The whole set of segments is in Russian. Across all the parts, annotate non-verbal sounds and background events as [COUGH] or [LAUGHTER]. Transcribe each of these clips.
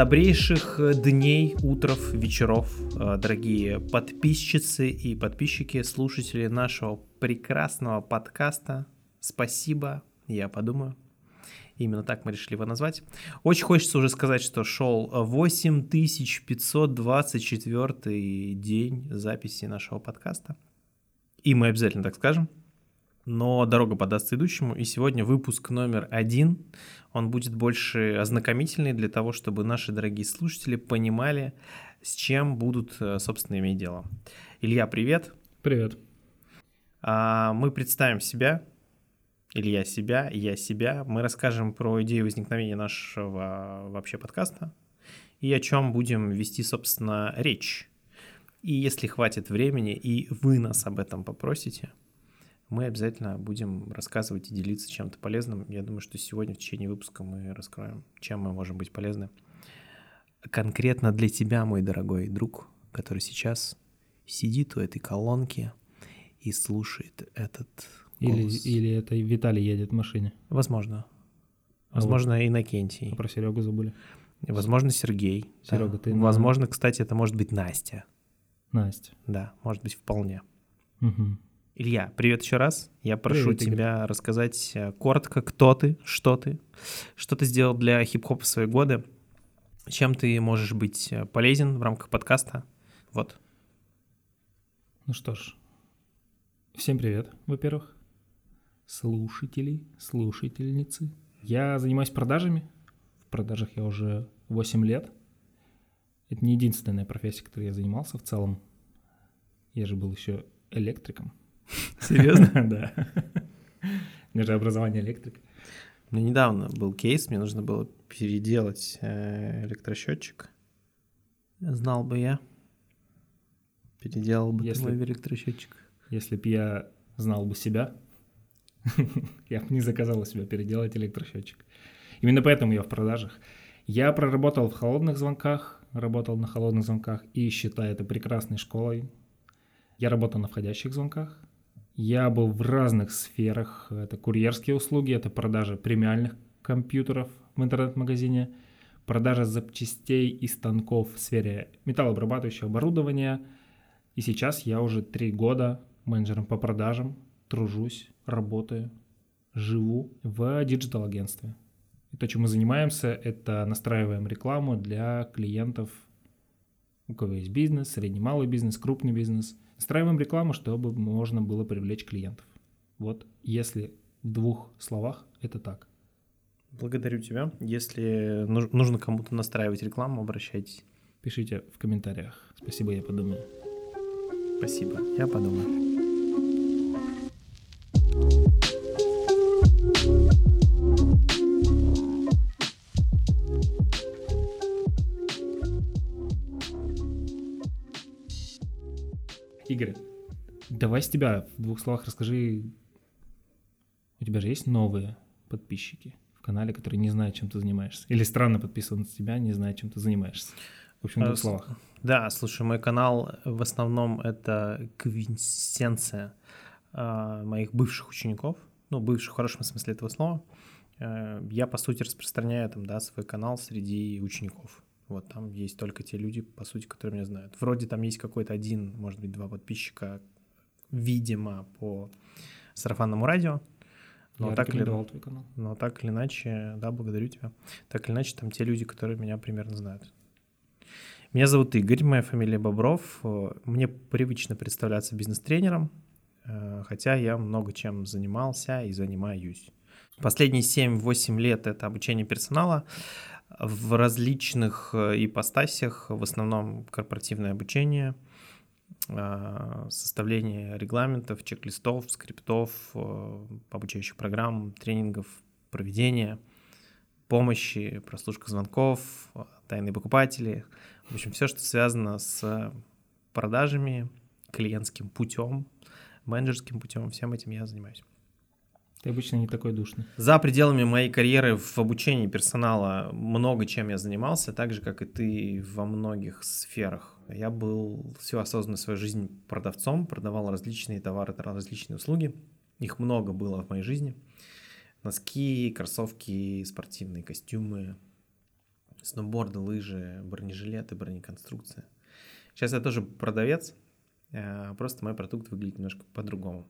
Добрейших дней, утров, вечеров, э, дорогие подписчицы и подписчики, слушатели нашего прекрасного подкаста. Спасибо, я подумаю. Именно так мы решили его назвать. Очень хочется уже сказать, что шел 8524 день записи нашего подкаста. И мы обязательно так скажем. Но дорога подастся идущему. И сегодня выпуск номер один. Он будет больше ознакомительный для того, чтобы наши дорогие слушатели понимали, с чем будут, э, собственно, иметь дело. Илья, привет. Привет. А, мы представим себя. Илья себя, я себя. Мы расскажем про идею возникновения нашего вообще подкаста и о чем будем вести, собственно, речь. И если хватит времени, и вы нас об этом попросите, мы обязательно будем рассказывать и делиться чем-то полезным. Я думаю, что сегодня в течение выпуска мы раскроем, чем мы можем быть полезны. Конкретно для тебя, мой дорогой друг, который сейчас сидит у этой колонки и слушает этот или, голос. или это Виталий едет в машине. Возможно. А Возможно, вот Иннокентий. про Серегу забыли. Возможно, Сергей. Серега, Да. ты на- Возможно, кстати, это может быть Настя. Настя. Да, может быть, вполне. Мгм. Илья, привет еще раз. Я прошу Привет, Игорь. тебя рассказать э, коротко, кто ты, что ты, что ты сделал для хип-хопа в свои годы, чем ты можешь быть э, полезен в рамках подкаста. Вот. Ну что ж, всем привет, во-первых. Слушатели, слушательницы. Я занимаюсь продажами. В продажах я уже 8 лет. Это не единственная профессия, которой я занимался в целом. Я же был еще электриком. [LAUGHS] Серьезно? [LAUGHS] Да. У меня же образование электрика. У меня недавно был кейс, мне нужно было переделать э, электросчетчик. Знал бы я. Переделал бы Если- твой электросчетчик. Если бы я знал бы себя, [LAUGHS] я бы не заказал у себя переделать электросчетчик. Именно поэтому я в продажах. Я проработал в холодных звонках, работал на холодных звонках и считаю это прекрасной школой. Я работал на входящих звонках. Я был в разных сферах. Это курьерские услуги, это продажа премиальных компьютеров в интернет-магазине, продажа запчастей и станков в сфере металлообрабатывающего оборудования. И сейчас я уже три года менеджером по продажам, тружусь, работаю, живу в digital-агентстве. И то, чем мы занимаемся, это настраиваем рекламу для клиентов, у кого есть бизнес, средний малый бизнес, крупный бизнес. Настраиваем рекламу, чтобы можно было привлечь клиентов. Вот, если в двух словах, это так. Благодарю тебя. Если нуж- нужно кому-то настраивать рекламу, обращайтесь. Пишите в комментариях. Спасибо, я подумаю. Спасибо. Я подумаю. Игорь, давай с тебя в двух словах расскажи. У тебя же есть новые подписчики в канале, которые не знают, чем ты занимаешься? Или странно подписан на тебя, не знают, чем ты занимаешься? В общем, в А, двух с- словах. Да, слушай, мой канал в основном это квинтэссенция а, моих бывших учеников, ну, бывших в хорошем смысле этого слова. Э, Я, по сути, распространяю там, да, свой канал среди учеников. Вот там есть только те люди, по сути, которые меня знают. Вроде там есть какой-то один, может быть, два подписчика, видимо, по сарафанному радио. Но я так или твой канал. но так или иначе, да, благодарю тебя. Так или иначе, там те люди, которые меня примерно знают. Меня зовут Игорь, моя фамилия Бобров. Мне привычно представляться бизнес-тренером, э, хотя я много чем занимался и занимаюсь. Последние 7-8 лет это обучение персонала в различных э, ипостасях, в основном корпоративное обучение, э, составление регламентов, чек-листов, скриптов, э, обучающих программ, тренингов, проведения, помощи, прослушка звонков, тайные покупатели. В общем, все, что связано с продажами, клиентским путем, менеджерским путем, всем этим я занимаюсь. Ты обычно не такой душный. За пределами моей карьеры в обучении персонала много чем я занимался, так же, как и ты во многих сферах. Я был всю осознанную свою жизнь продавцом, продавал различные товары, различные услуги. Их много было в моей жизни. Носки, кроссовки, спортивные костюмы, Сноуборды, лыжи, бронежилеты, бронеконструкция. Сейчас я тоже продавец, э, просто мой продукт выглядит немножко по-другому.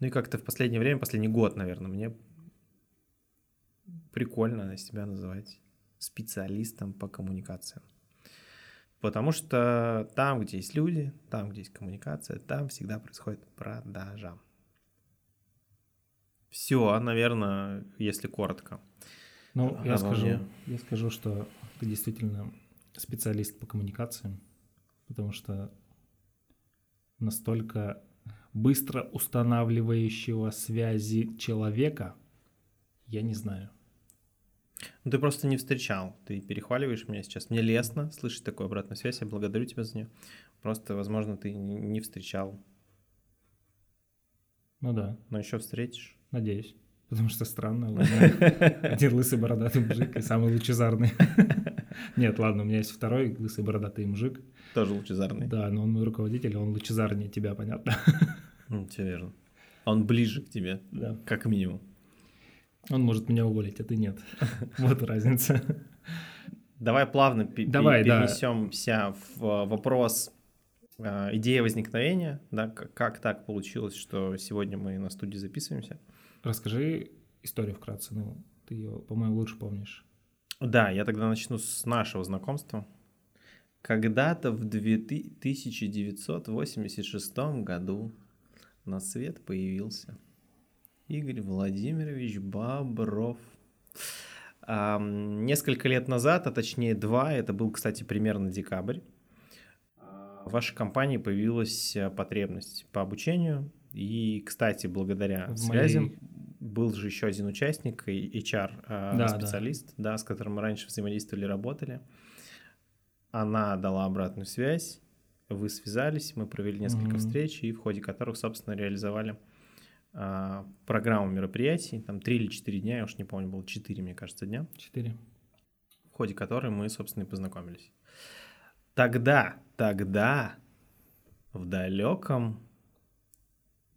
Ну и как-то в последнее время, последний год, наверное, мне прикольно себя называть специалистом по коммуникациям. Потому что там, где есть люди, там, где есть коммуникация, там всегда происходит продажа. Все, наверное, если коротко. Ну, я, скажу, я скажу, что ты действительно специалист по коммуникациям, потому что настолько быстро устанавливающего связи человека я не знаю. Ну, ты просто не встречал. Ты перехваливаешь меня сейчас. Мне лестно слышать такую обратную связь. Я благодарю тебя за нее. Просто, возможно, ты не встречал. Ну да. Но еще встретишь. Надеюсь. Потому что странно. [LAUGHS] Один лысый бородатый мужик и самый лучезарный. [LAUGHS] Нет, ладно, у меня есть второй лысый бородатый мужик. Тоже лучезарный. Да, но он мой руководитель, он лучезарнее тебя, понятно. [LAUGHS] Все верно. Он ближе к тебе, да. как минимум. Он может меня уволить, а ты нет. [LAUGHS] Вот разница. Давай плавно Давай, перенесемся да. в вопрос э, идеи возникновения, да, как так получилось, что сегодня мы на студии записываемся. Расскажи историю вкратце, ну, ты ее, по-моему, лучше помнишь. Да, я тогда начну с нашего знакомства. Когда-то в 1986 году на свет появился Игорь Владимирович Бобров. А, несколько лет назад, а точнее два, это был, кстати, примерно декабрь, в вашей компании появилась потребность по обучению. И, кстати, благодаря в связям моей... был же еще один участник, HR-специалист, а, да, да, с которым мы раньше взаимодействовали, работали. Она дала обратную связь, вы связались, мы провели несколько mm-hmm. встреч, и в ходе которых, собственно, реализовали а, программу мероприятий, там три или четыре дня, я уж не помню, было четыре, мне кажется, дня. Четыре. В ходе которой мы, собственно, и познакомились. Тогда, тогда, в далеком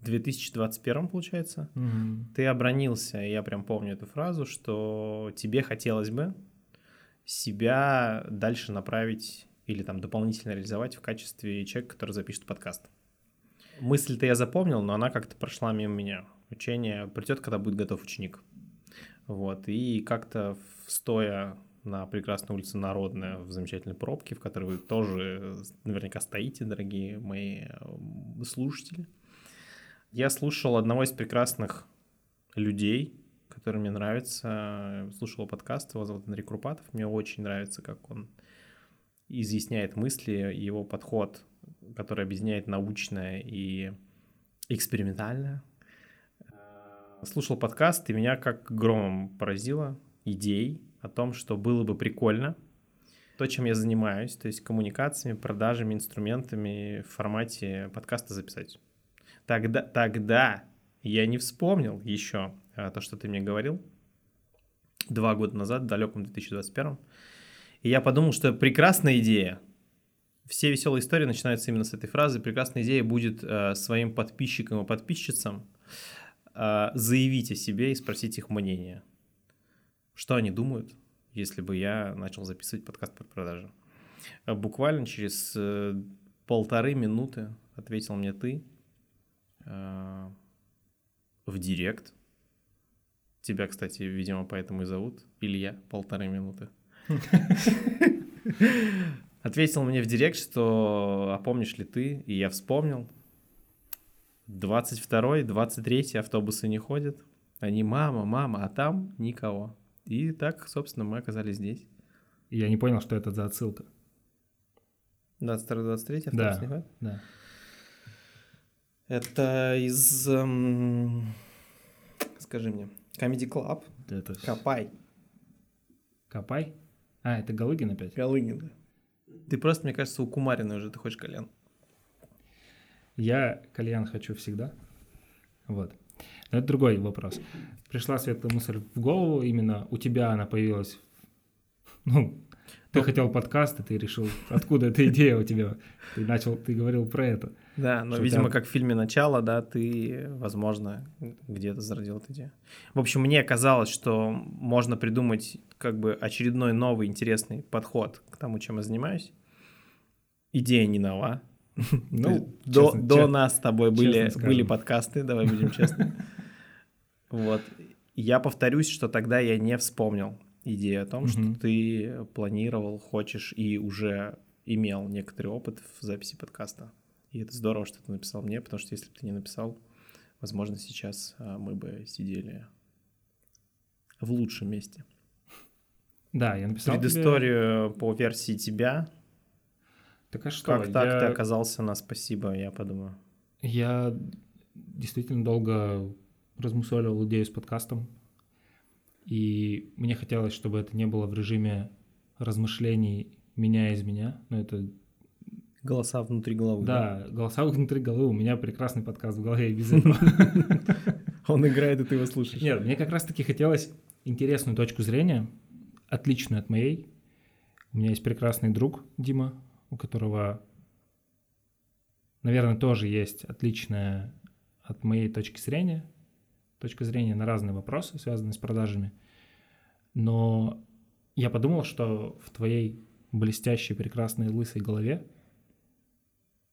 2021, получается, угу. ты обронился, и я прям помню эту фразу, что тебе хотелось бы себя дальше направить или там дополнительно реализовать в качестве человека, который запишет подкаст. Мысль-то я запомнил, но она как-то прошла мимо меня. Учение придет, когда будет готов ученик. Вот, и как-то стоя на прекрасной улице Народная в замечательной пробке, в которой вы тоже наверняка стоите, дорогие мои э, слушатели. Я слушал одного из прекрасных людей, который мне нравится. Слушал подкаст, его зовут Андрей Крупатов. Мне очень нравится, как он изъясняет мысли, его подход который объединяет научное и экспериментальное. Слушал подкаст, и меня как громом поразило идей о том, что было бы прикольно то, чем я занимаюсь, то есть коммуникациями, продажами, инструментами в формате подкаста записать. Тогда, тогда я не вспомнил еще а, то, что ты мне говорил два года назад, в далеком 2021. И я подумал, что прекрасная идея, все веселые истории начинаются именно с этой фразы. Прекрасная идея будет э, своим подписчикам и подписчицам э, заявить о себе и спросить их мнение. Что они думают, если бы я начал записывать подкаст под продажу? Э, буквально через э, полторы минуты ответил мне ты э, в директ. Тебя, кстати, видимо, поэтому и зовут. Илья, полторы минуты. [LAUGHS] Ответил мне в директ, что а помнишь ли ты? И я вспомнил. 22-й, 23-й автобусы не ходят. Они мама, мама, а там никого. И так, собственно, мы оказались здесь. Я не понял, что это за отсылка. 22-23 автобус да, не ходит? Да. Это из... Эм, скажи мне. Comedy Club. Это... Копай. Копай? А, это Галыгин опять? Галыгин, да. Ты просто, мне кажется, у Кумарина уже ты хочешь кальян. Я кальян хочу всегда. Вот. Но это другой вопрос. Пришла светлая мысль в голову, именно у тебя она появилась Ну, ты хотел подкаст, и ты решил, откуда эта идея у тебя? Ты начал, ты говорил про это. Да, но, видимо, как в фильме «Начало», да, ты, возможно, где-то зародил эту идею. В общем, мне казалось, что можно придумать как бы очередной новый интересный подход к тому, чем я занимаюсь. Идея не нова. [LAUGHS] Ну, до, честно- до честно- нас с тобой были, были подкасты, давай будем честны. [LAUGHS] Вот. Я повторюсь, что тогда я не вспомнил идею о том, Мгм. что ты планировал, хочешь и уже имел некоторый опыт в записи подкаста. И это здорово, что ты написал мне, потому что если бы ты не написал, возможно, сейчас а, мы бы сидели в лучшем месте. Да, я написал тебе- Предысторию по версии тебя. Так а что? как так я, ты оказался на спасибо, я подумаю. я действительно долго размусоливал идею с подкастом. И мне хотелось, чтобы это не было в режиме размышлений меня из меня. Но это, Голоса внутри головы. да, голоса внутри головы. У меня прекрасный подкаст в голове без этого. [LAUGHS] Он играет, и ты его слушаешь. Нет, мне как раз-таки хотелось интересную точку зрения, отличную от моей. У меня есть прекрасный друг Дима, у которого, наверное, тоже есть отличная от моей точки зрения, точка зрения на разные вопросы, связанные с продажами. Но я подумал, что в твоей блестящей, прекрасной, лысой голове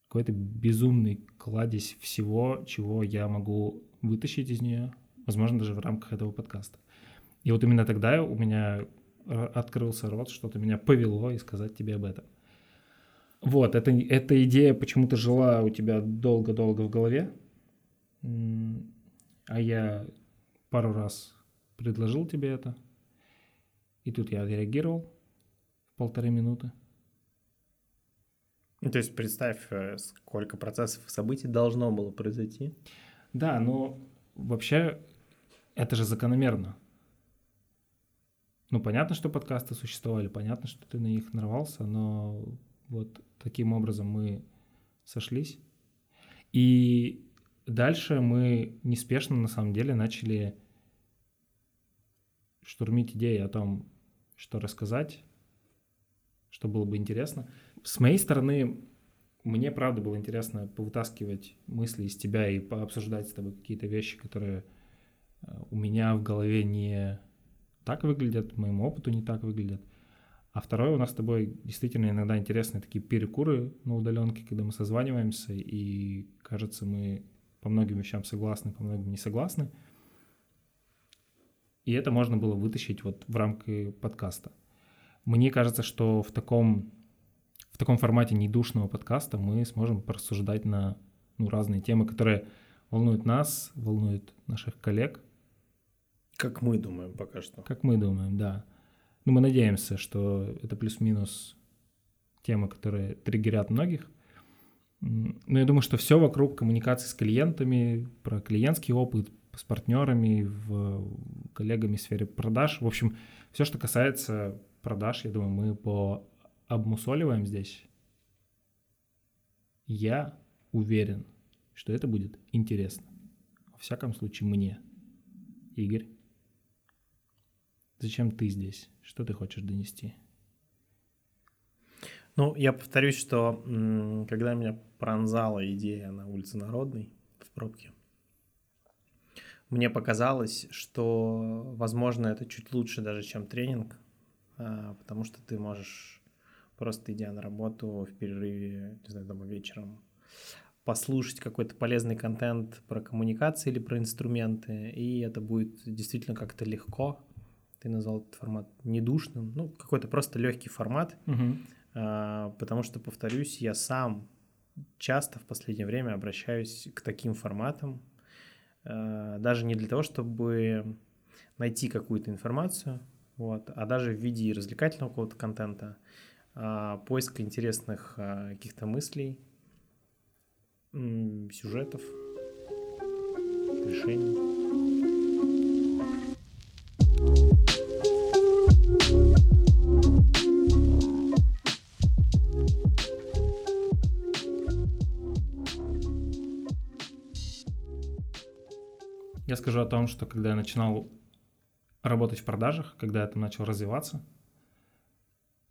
какой-то безумный кладезь всего, чего я могу вытащить из нее, возможно, даже в рамках этого подкаста. И вот именно тогда у меня открылся рот, что-то меня повело и сказать тебе об этом. Вот, это, эта идея почему-то жила у тебя долго-долго в голове, а я пару раз предложил тебе это, и тут я отреагировал в полторы минуты. Ну, То есть представь, э, сколько процессов и событий должно было произойти. Да, но вообще это же закономерно. Ну, понятно, что подкасты существовали, понятно, что ты на них нарвался, но вот таким образом мы сошлись. И дальше мы неспешно, на самом деле, начали штурмить идеи о том, что рассказать, что было бы интересно. С моей стороны, мне правда было интересно повытаскивать мысли из тебя и пообсуждать с тобой какие-то вещи, которые э, у меня в голове не так выглядят, моему опыту не так выглядят. А второе, у нас с тобой действительно иногда интересные такие перекуры на удаленке, когда мы созваниваемся, и кажется, мы по многим вещам согласны, по многим не согласны. И это можно было вытащить вот в рамки подкаста. Мне кажется, что в таком, в таком формате недушного подкаста мы сможем порассуждать на ну, разные темы, которые волнуют нас, волнуют наших коллег, Как мы думаем пока что. как мы думаем, да. Ну, мы надеемся, что это плюс-минус темы, которые триггерят многих. Но я думаю, что все вокруг коммуникации с клиентами, про клиентский опыт, с партнерами, в коллегами в сфере продаж. В общем, все, что касается продаж, я думаю, мы по обмусоливаем здесь. Я уверен, что это будет интересно. Во всяком случае, мне. Игорь, зачем ты здесь? Что ты хочешь донести? Ну, я повторюсь, что когда меня пронзала идея на улице Народной в пробке, мне показалось, что, возможно, это чуть лучше даже, чем тренинг, а, потому что ты можешь просто идя на работу в перерыве, не знаю, дома вечером, послушать какой-то полезный контент про коммуникации или про инструменты, и это будет действительно как-то легко. Ты назвал этот формат недушным, ну, какой-то просто легкий формат, а, потому что, повторюсь, я сам часто в последнее время обращаюсь к таким форматам, а, даже не для того, чтобы найти какую-то информацию, вот, а даже в виде развлекательного какого-то контента, а, поиска интересных а, каких-то мыслей, сюжетов, решений. Я скажу о том, что когда я начинал работать в продажах, когда я там начал развиваться,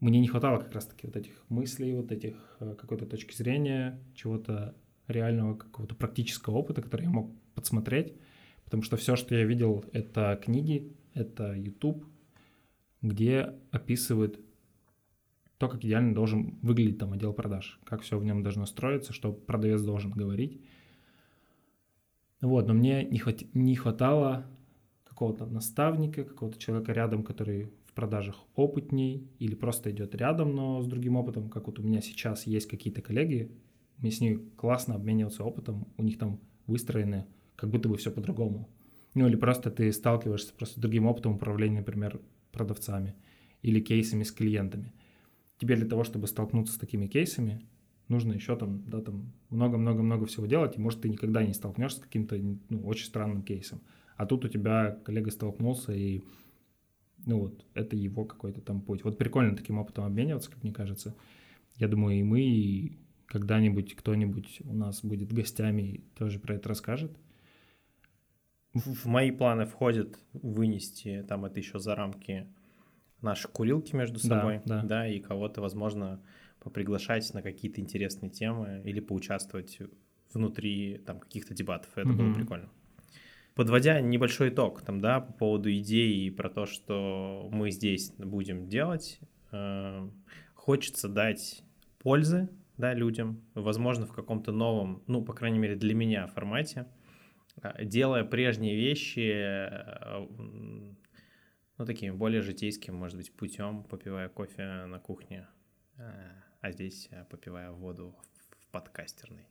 мне не хватало как раз-таки вот этих мыслей, вот этих э, какой-то точки зрения, чего-то реального, какого-то практического опыта, который я мог подсмотреть, потому что все, что я видел, это книги, это YouTube, где описывают то, как идеально должен выглядеть там отдел продаж, как все в нем должно строиться, что продавец должен говорить. Вот, но мне не, хват... не хватало какого-то наставника, какого-то человека рядом, который в продажах опытней или просто идет рядом, но с другим опытом, как вот у меня сейчас есть какие-то коллеги, мне с ними классно обмениваться опытом, у них там выстроены как будто бы все по-другому. Ну или просто ты сталкиваешься просто с другим опытом управления, например, продавцами или кейсами с клиентами. Тебе для того, чтобы столкнуться с такими кейсами, нужно еще там, да, там много-много-много всего делать, и может ты никогда не столкнешься с каким-то ну, очень странным кейсом. А тут у тебя коллега столкнулся, и ну вот, это его какой-то там путь. Вот прикольно таким опытом обмениваться, как мне кажется. Я думаю, и мы, и когда-нибудь кто-нибудь у нас будет гостями тоже про это расскажет. В мои планы входит вынести там это еще за рамки наши курилки между собой, да, да. да и кого-то, возможно, поприглашать на какие-то интересные темы или поучаствовать внутри там каких-то дебатов. Это угу. было прикольно. Подводя небольшой итог там, да, по поводу идеи и про то, что мы здесь будем делать, э, хочется дать пользы, да, людям, возможно, в каком-то новом, ну, по крайней мере, для меня формате, э, делая прежние вещи, э, ну, такими более житейским, может быть, путем, попивая кофе на кухне, э, а здесь попивая воду в подкастерной.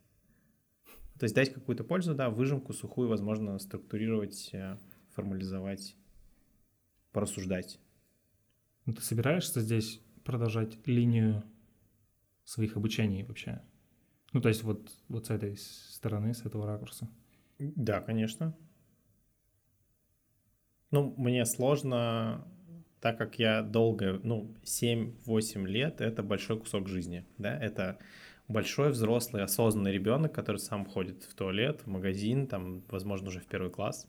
То есть дать какую-то пользу, да, выжимку сухую, возможно, структурировать, э, формализовать, порассуждать. Ну, ты собираешься здесь продолжать линию своих обучений вообще? Ну, то есть вот, вот с этой стороны, с этого ракурса? Да, конечно. Ну, мне сложно, так как я долго, ну, 7-8 лет — это большой кусок жизни, да, это большой взрослый осознанный ребенок, который сам ходит в туалет, в магазин, там, возможно, уже в первый класс.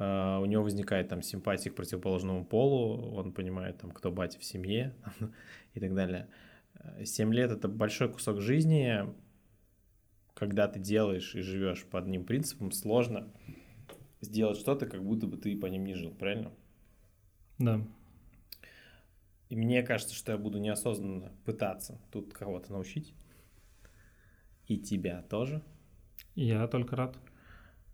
Uh, у него возникает там симпатия к противоположному полу, он понимает там, кто батя в семье [LAUGHS] и так далее. Семь лет — это большой кусок жизни, когда ты делаешь и живешь по одним принципам, сложно сделать что-то, как будто бы ты по ним не жил, правильно? Да. И мне кажется, что я буду неосознанно пытаться тут кого-то научить. И тебя тоже. Я только рад.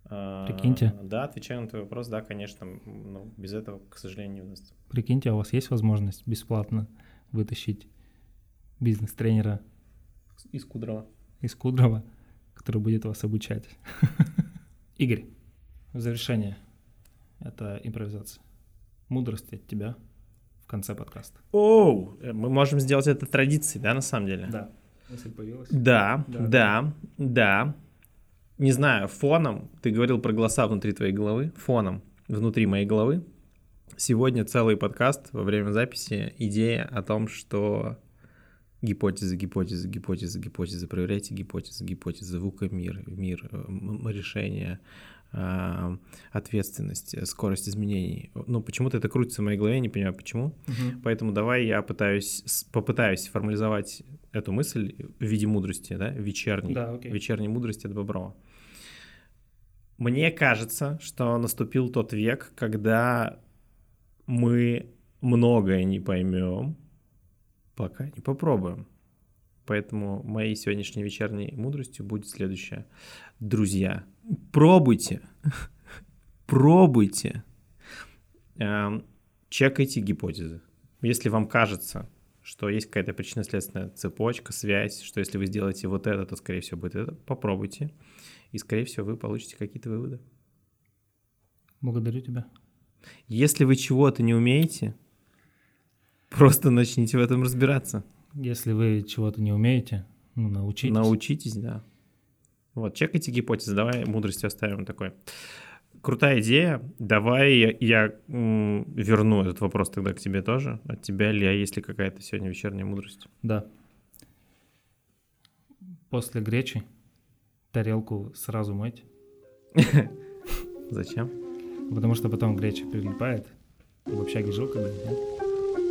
А, Прикиньте. Да, отвечаю на твой вопрос, да, конечно, но без этого, к сожалению, не удастся. Прикиньте, а у вас есть возможность бесплатно вытащить бизнес-тренера из Кудрова. Из Кудрова, который будет вас обучать. [LAUGHS] Игорь, в завершение. Это импровизация. Мудрость от тебя в конце подкаста. Оу, мы можем сделать это традицией, да, на самом деле? Да. Мысль появилась? Да, да, да, да. Не знаю, фоном, ты говорил про голоса внутри твоей головы, фоном внутри моей головы. Сегодня целый подкаст во время записи, идея о том, что гипотезы, гипотезы, гипотезы, гипотезы, проверяйте гипотезы, гипотезы, ВУКа мир, мир, решение, ответственность, скорость изменений. Ну, почему-то это крутится в моей голове, не понимаю почему. Угу. Поэтому давай я пытаюсь, попытаюсь формализовать эту мысль в виде мудрости, да, вечерней, да, окей. вечерней мудрости от Боброва. Мне кажется, что наступил тот век, когда мы многое не поймем, пока не попробуем. Поэтому моей сегодняшней вечерней мудростью будет следующее. Друзья, пробуйте, пробуйте, эм, чекайте гипотезы. Если вам кажется, что есть какая-то причинно-следственная цепочка, связь, что если вы сделаете вот это, то, скорее всего, будет это. Попробуйте, и, скорее всего, вы получите какие-то выводы. Благодарю тебя. Если вы чего-то не умеете, просто начните в этом разбираться. Если вы чего-то не умеете, ну, научитесь. Научитесь, да. Вот, чекайте гипотезы, давай мудрости оставим такой крутая идея. Давай я, я м, верну этот вопрос тогда к тебе тоже. От тебя ли, а есть ли какая-то сегодня вечерняя мудрость? Да. После гречи тарелку сразу мыть. [LAUGHS] Зачем? Потому что потом греча прилипает. В общаге жил когда Н-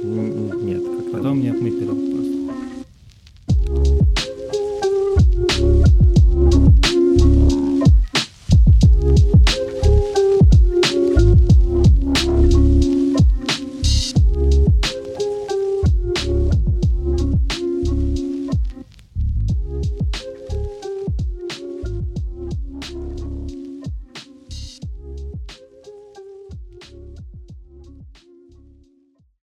Нет, как Потом не отмыть пирог просто.